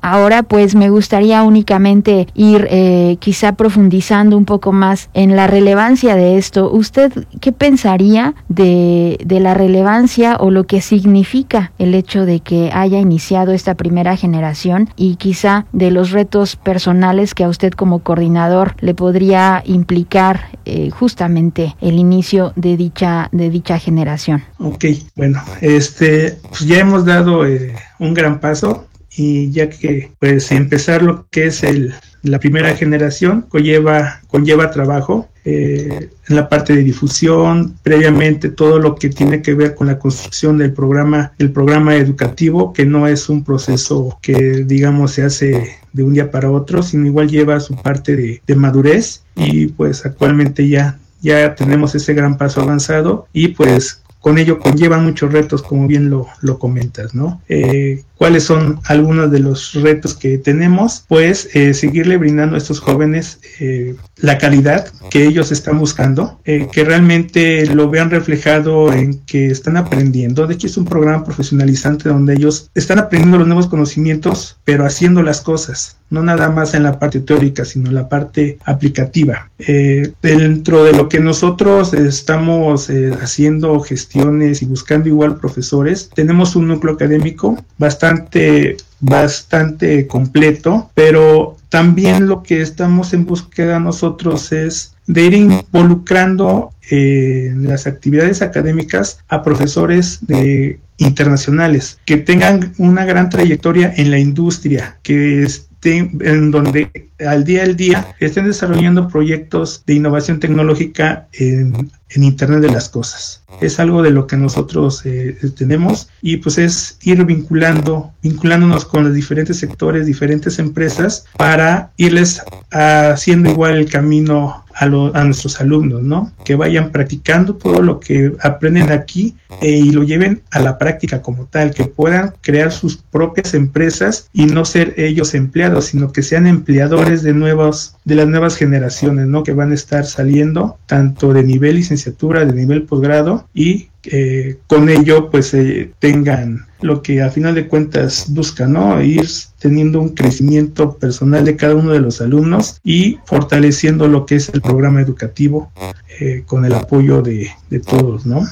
Ahora pues me gustaría únicamente ir eh, quizá profundizando un poco más en la relevancia de esto. ¿Usted qué pensaría de, la relevancia o lo que significa el hecho de que haya iniciado esta primera generación y quizá de los retos personales que a usted como coordinador le podría implicar eh, justamente el inicio de dicha, de dicha generación? Ok, bueno, este, pues ya hemos dado eh, un gran paso y ya que pues empezar lo que es el, la primera generación conlleva, conlleva trabajo eh, en la parte de difusión, previamente todo lo que tiene que ver con la construcción del programa, el programa educativo, que no es un proceso que digamos se hace de un día para otro, sino igual lleva su parte de, de madurez y pues actualmente ya ya tenemos ese gran paso avanzado y pues con ello conlleva muchos retos, como bien lo, comentas, ¿no? Eh, ¿Cuáles son algunos de los retos que tenemos? Pues eh, seguirle brindando a estos jóvenes eh, la calidad que ellos están buscando, que realmente lo vean reflejado en que están aprendiendo. De hecho, es un programa profesionalizante donde ellos están aprendiendo los nuevos conocimientos, pero haciendo las cosas, no nada más en la parte teórica, sino en la parte aplicativa. dentro de lo que nosotros estamos haciendo gestiones y buscando igual profesores, tenemos un núcleo académico bastante bastante, completo, pero también lo que estamos en búsqueda nosotros es de ir involucrando en las actividades académicas a profesores de internacionales que tengan una gran trayectoria en la industria, que en donde al día al día estén desarrollando proyectos de innovación tecnológica en, Internet de las Cosas. Es algo de lo que nosotros eh, tenemos y pues es ir vinculando, vinculándonos con los diferentes sectores, diferentes empresas para irles haciendo igual el camino a, a, nuestros alumnos, ¿no? Que vayan practicando todo lo que aprenden aquí eh, y lo lleven a la práctica como tal, que puedan crear sus propias empresas y no ser ellos empleados, sino que sean empleadores de nuevas, de las nuevas generaciones, ¿no? Que van a estar saliendo tanto de nivel licenciatura, de nivel posgrado y eh, con ello pues eh, tengan lo que a final de cuentas busca, ¿no? Ir teniendo un crecimiento personal de cada uno de los alumnos y fortaleciendo lo que es el programa educativo eh, con el apoyo de, de todos, ¿no?